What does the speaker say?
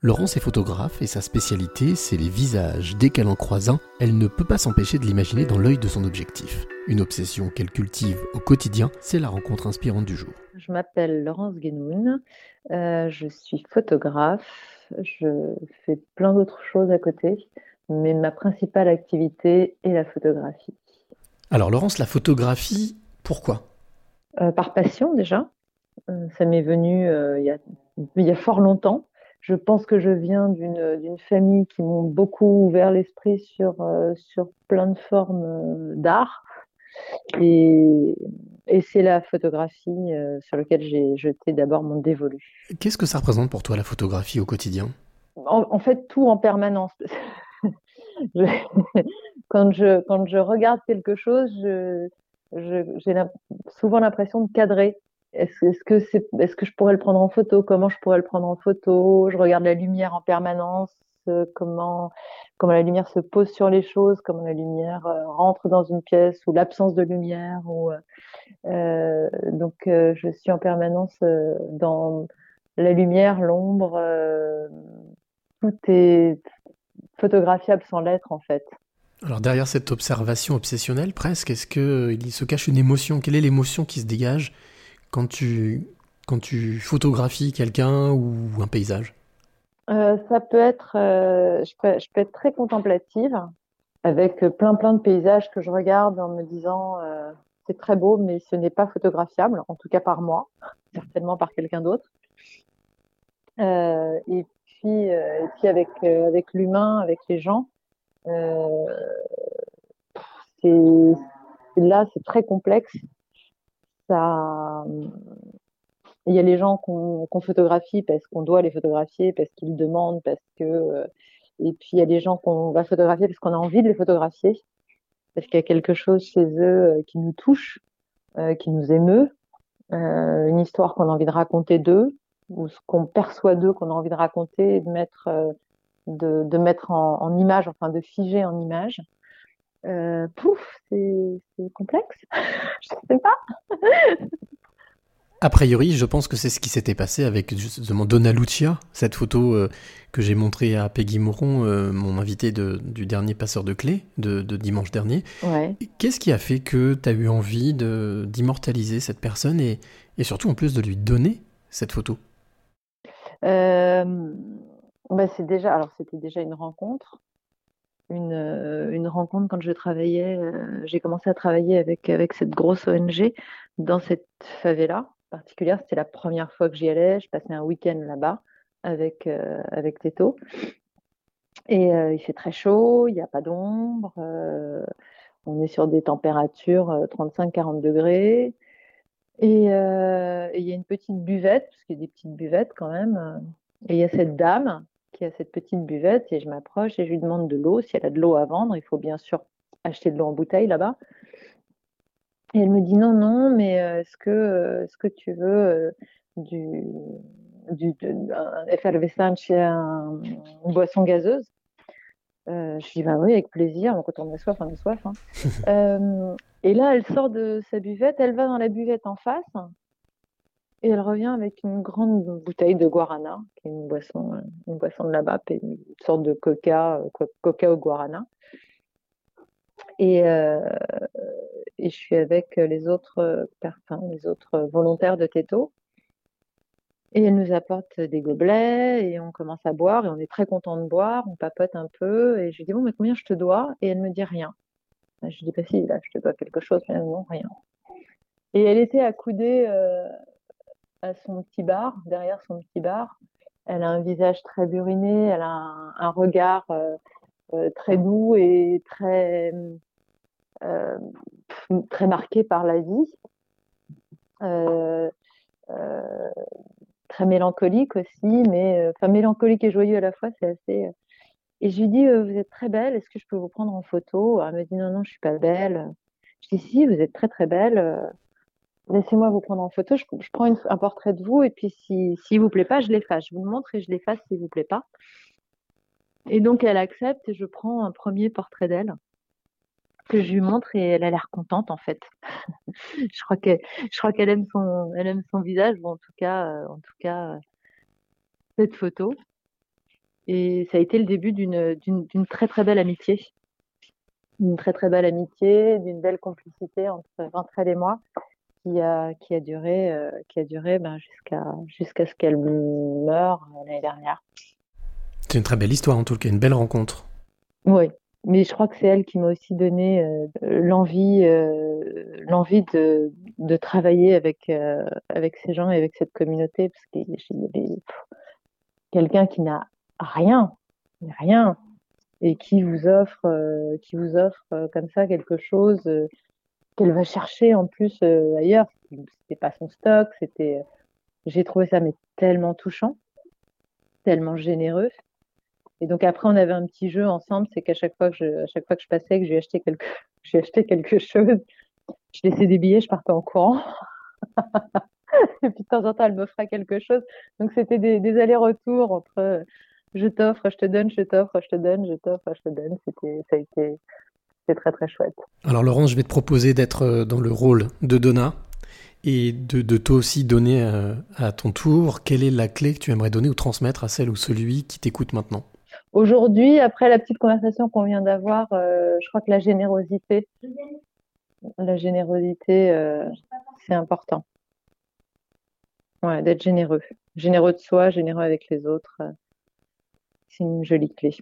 Laurence est photographe et sa spécialité, c'est les visages. Dès qu'elle en croise un, elle ne peut pas s'empêcher de l'imaginer dans l'œil de son objectif. Une obsession qu'elle cultive au quotidien, c'est la rencontre inspirante du jour. Je m'appelle Laurence Guénoun, euh, je suis photographe, je fais plein d'autres choses à côté, mais ma principale activité est la photographie. Alors Laurence, la photographie, pourquoi? Euh, Par passion déjà. Euh, ça m'est venu il y, a, il y a fort longtemps je pense que je viens d'une famille qui m'ont beaucoup ouvert l'esprit sur, euh, sur plein de formes euh, d'art. Et, et c'est la photographie euh, sur laquelle j'ai jeté d'abord mon dévolu. Qu'est-ce que ça représente pour toi la photographie au quotidien? En, fait, tout en permanence. quand, je, quand je regarde quelque chose, j'ai souvent l'impression de cadrer est-ce que, je pourrais le prendre en photo? Comment je pourrais le prendre en photo? Je regarde la lumière en permanence, euh, comment, comment la lumière se pose sur les choses, comment la lumière euh, rentre dans une pièce ou l'absence de lumière. Ou, euh, donc, je suis en permanence dans la lumière, l'ombre. tout est photographiable sans l'être, en fait. Alors derrière cette observation obsessionnelle presque, est-ce qu'il se cache une émotion? Quelle est l'émotion qui se dégage? Quand tu, quand tu photographies quelqu'un ou un paysage euh, Ça peut être, euh, je, peux, être très contemplative avec plein plein de paysages que je regarde en me disant euh, c'est très beau mais ce n'est pas photographiable, en tout cas par moi, certainement par quelqu'un d'autre. et puis, et puis avec, avec l'humain, avec les gens, c'est là c'est très complexe il y a les gens qu'on photographie parce qu'on doit les photographier, parce qu'ils demandent, parce que, euh, et puis il y a des gens qu'on va photographier parce qu'on a envie de les photographier, parce qu'il y a quelque chose chez eux euh, qui nous touche, euh, qui nous émeut, une histoire qu'on a envie de raconter d'eux, ou ce qu'on perçoit d'eux qu'on a envie de raconter, de mettre, de, mettre en, image, enfin de figer en image. Euh, pouf, c'est complexe. je sais pas. A priori, je pense que c'est ce qui s'était passé avec justement Donna Lucia, cette photo euh, que j'ai montrée à Peggy Mouron, euh, mon invité du dernier passeur de clés de, dimanche dernier. Qu'est-ce qui a fait que tu as eu envie d'immortaliser cette personne et, et, surtout en plus de lui donner cette photo? Bah c'est déjà, alors c'était déjà une rencontre une, euh, une, rencontre quand je travaillais, euh, j'ai commencé à travailler avec, avec cette grosse ONG dans cette favela particulière. C'était la première fois que j'y allais. Je passais un week-end là-bas avec, euh, avec Teto. Et il fait très chaud, il n'y a pas d'ombre. on est sur des températures 35-40 degrés. Et il y a une petite buvette, parce qu'il y a des petites buvettes quand même. Et il y a cette dame qui a cette petite buvette et je m'approche et je lui demande de l'eau. Si elle a de l'eau à vendre, il faut bien sûr acheter de l'eau en bouteille là-bas. Et elle me dit non, non, mais euh, est-ce que, euh, est-ce que tu veux euh, du, du effervescent chez un, une boisson gazeuse? Euh, Je dis bah oui, avec plaisir. quand on a soif, on a soif. Hein. et là, elle sort de sa buvette, elle va dans la buvette en face et elle revient avec une grande bouteille de guarana, qui est une boisson, euh, une boisson de là-bas, une sorte de coca, euh, coca au guarana. Et, euh, et je suis avec les autres, enfin, les autres volontaires de Teto. Et elle nous apporte des gobelets et on commence à boire et on est très content de boire, on papote un peu et je lui dis bon mais combien je te dois? Et elle me dit rien. Je lui dis pas si là je te dois quelque chose mais non rien. Et elle était accoudée euh, à son petit bar, derrière son petit bar. Elle a un visage très buriné, elle a un, regard euh, euh, très doux et très, euh, très marqué par la vie. très mélancolique aussi, mais enfin mélancolique et joyeux à la fois, c'est assez. Et je lui dis, vous êtes très belle, est-ce que je peux vous prendre en photo? Elle me dit, non, non, je suis pas belle. Je dis, si, vous êtes très très belle laissez-moi vous prendre en photo, je, prends un portrait de vous et puis si, si vous plaît pas, je l'efface. Je vous le montre et je l'efface s'il vous plaît pas. Et donc elle accepte et je prends un premier portrait d'elle que je lui montre et elle a l'air contente en fait. je crois qu'elle, aime son, visage, en tout cas, euh, euh, cette photo. Et ça a été le début d'une très très belle amitié. Une très très belle amitié, d'une belle complicité entre, entre elle et moi qui a, qui a duré, euh, qui a duré ben, jusqu'à jusqu'à ce qu'elle meure l'année dernière. C'est une très belle histoire en tout cas, une belle rencontre. Oui, mais je crois que c'est elle qui m'a aussi donné euh, l'envie euh, l'envie de, de, travailler avec, avec ces gens et avec cette communauté, parce qu'il y avait quelqu'un qui n'a rien, rien, et qui vous offre, qui vous offre comme ça quelque chose qu'elle va chercher en plus euh, ailleurs. C'était pas son stock, c'était. J'ai trouvé ça mais tellement touchant, tellement généreux. Et donc après, on avait un petit jeu ensemble, c'est qu'à chaque fois que je, passais, que j'ai acheté quelque, j'ai acheté quelque chose, je laissais des billets, je partais en courant. et puis de temps en temps, elle m'offrait quelque chose. Donc c'était des, allers-retours entre je t'offre, je te donne, je t'offre, je te donne, je t'offre, je te donne. C'était, ça a été, c'est très très chouette. Alors Laurence, je vais te proposer d'être euh, dans le rôle de Donna et de, toi aussi donner euh, à ton tour. Quelle est la clé que tu aimerais donner ou transmettre à celle ou celui qui t'écoute maintenant? Aujourd'hui, après la petite conversation qu'on vient d'avoir, euh, je crois que la générosité, la générosité, c'est important. Ouais, d'être généreux. Généreux de soi, généreux avec les autres. c'est une jolie clé.